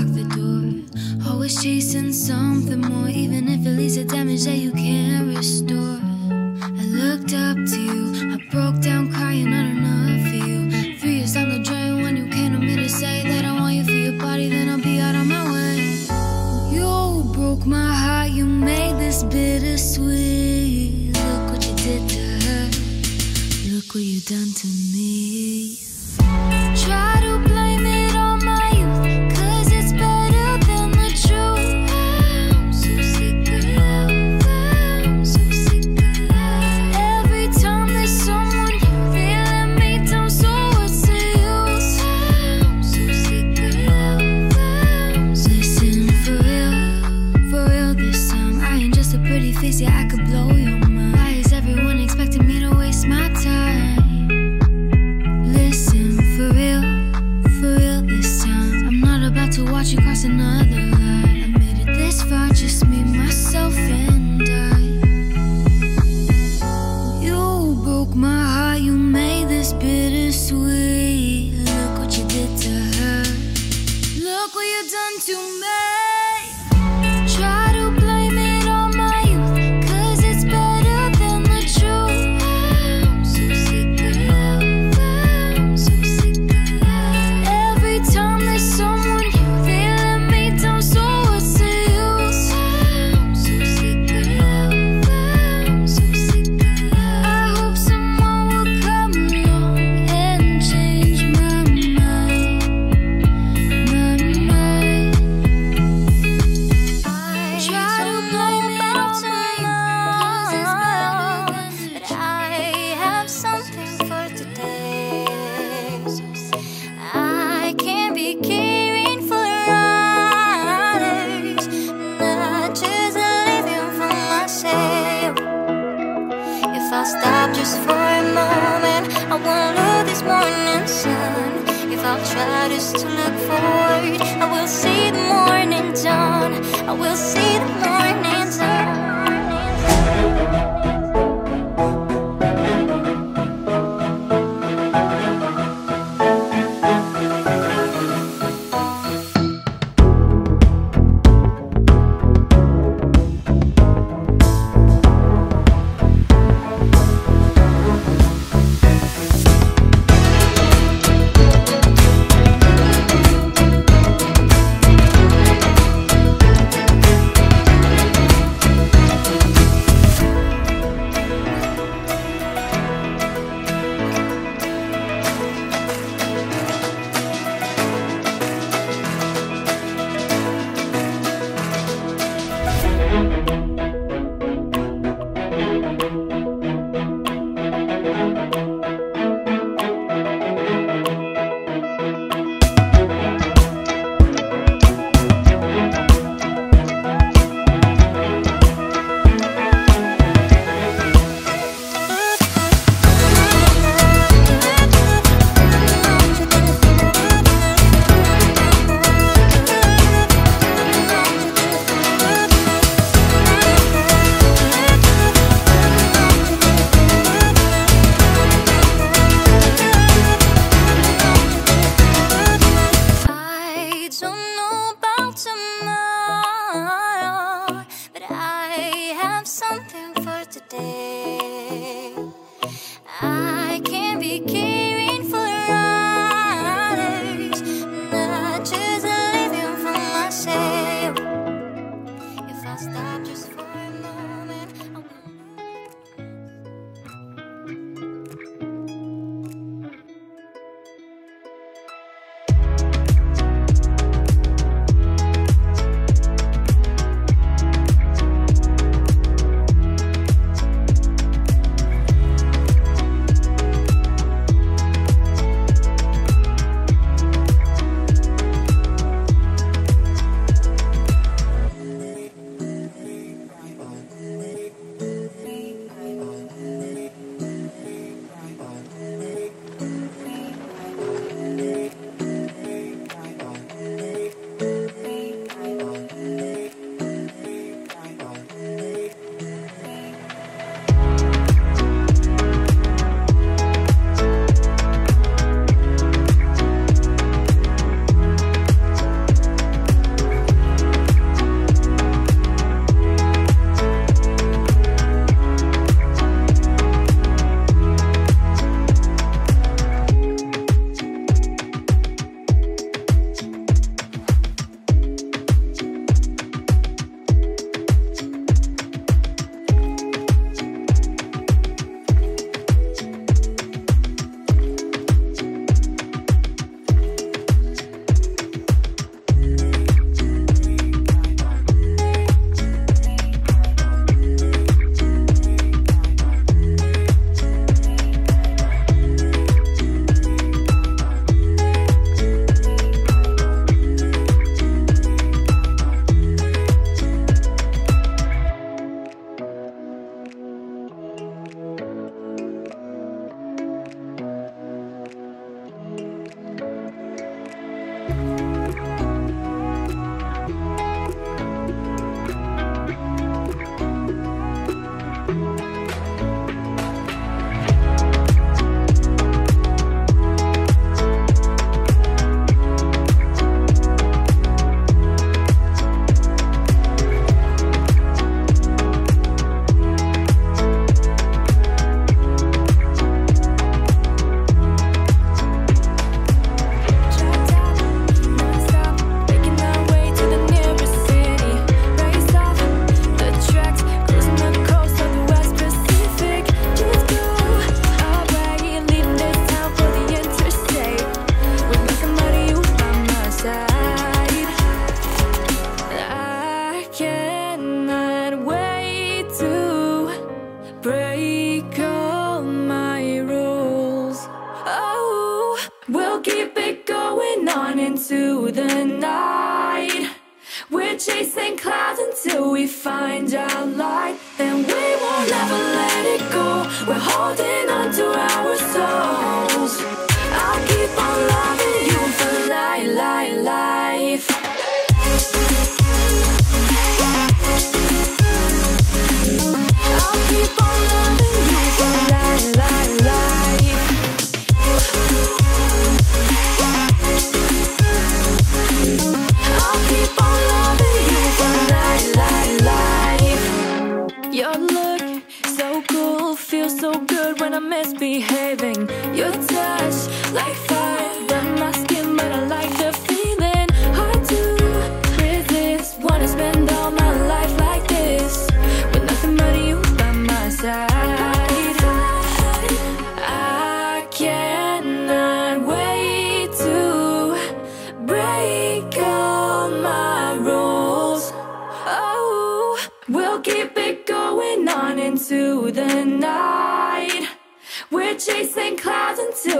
lock the door. Always chasing something more, even if it leaves a damage that you can't restore. I looked up to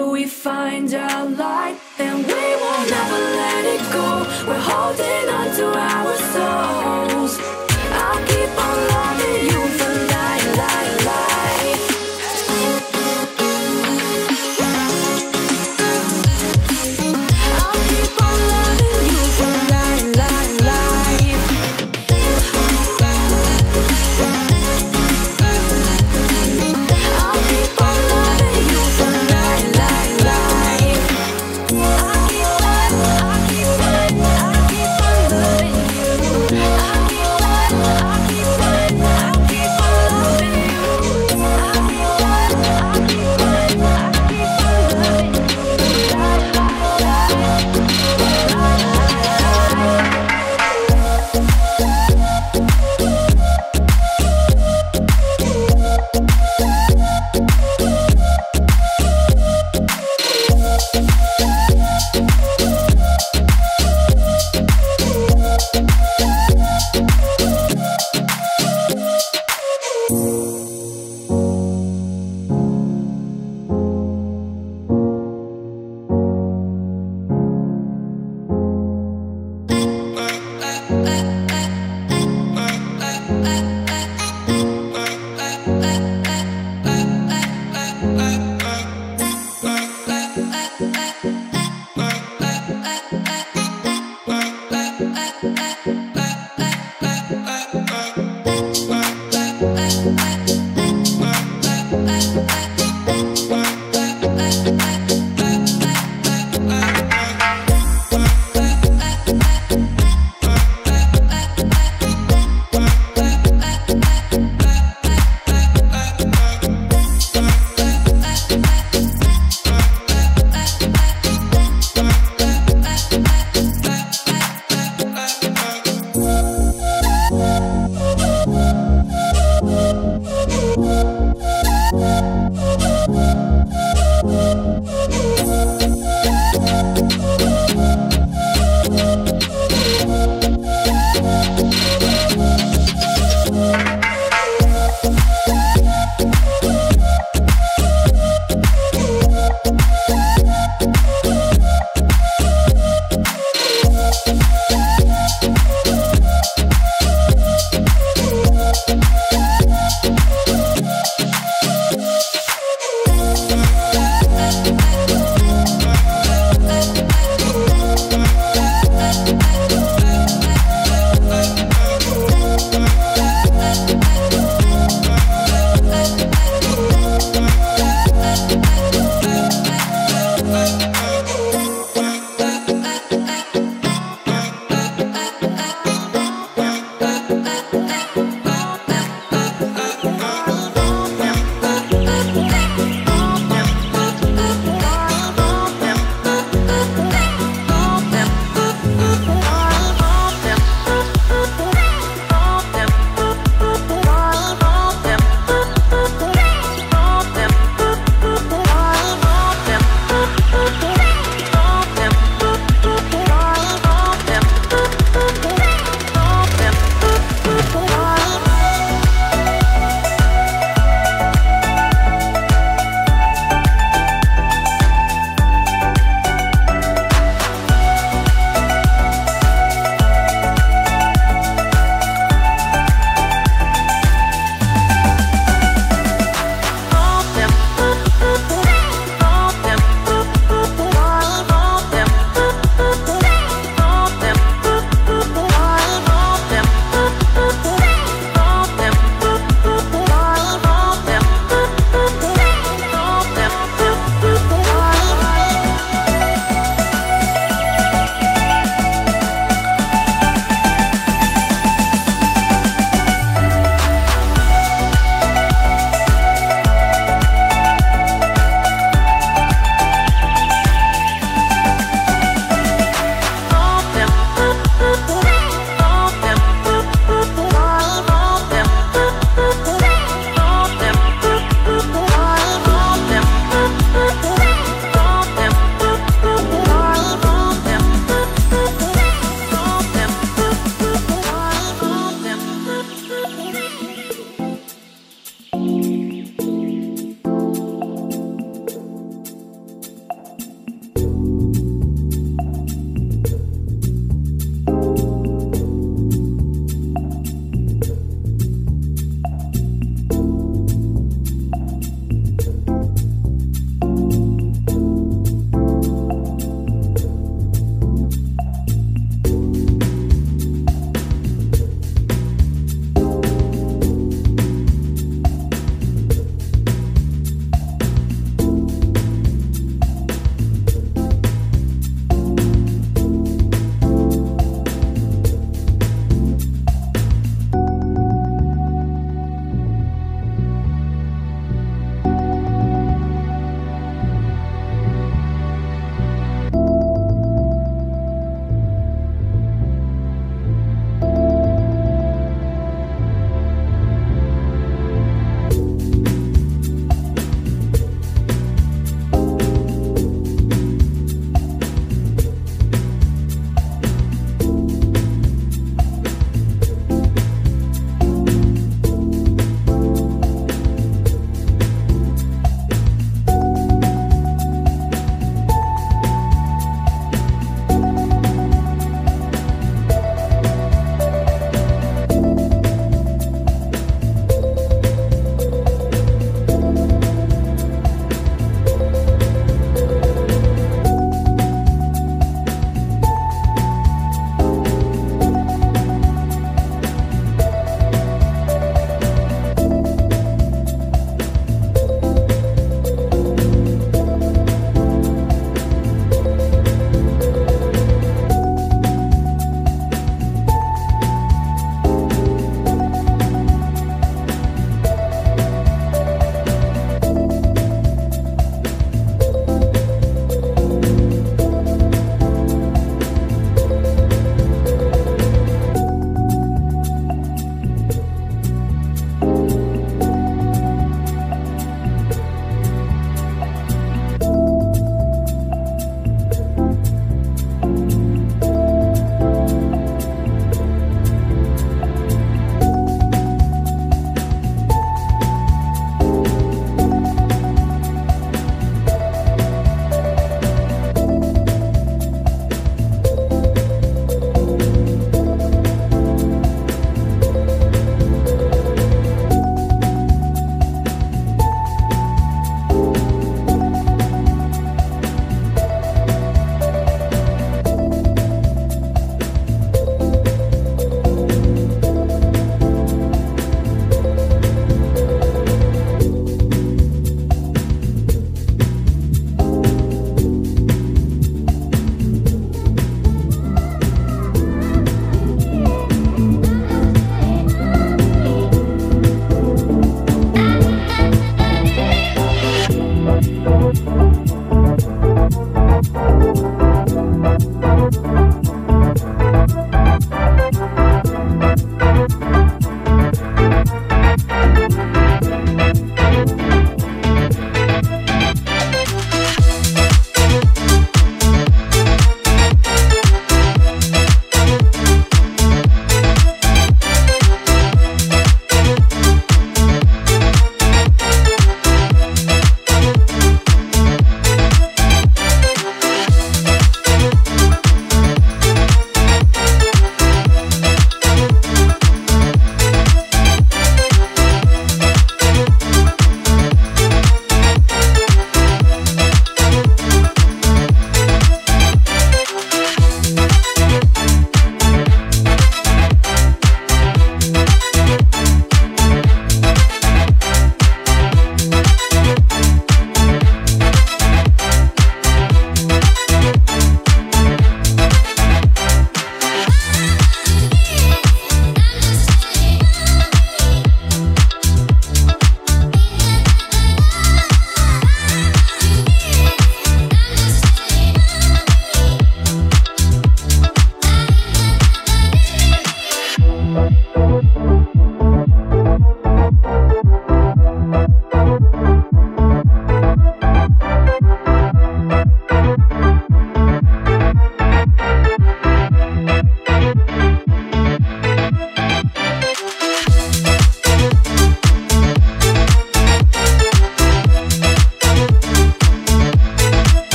till we find our light. And we will never let it go. We're holding on to our soul.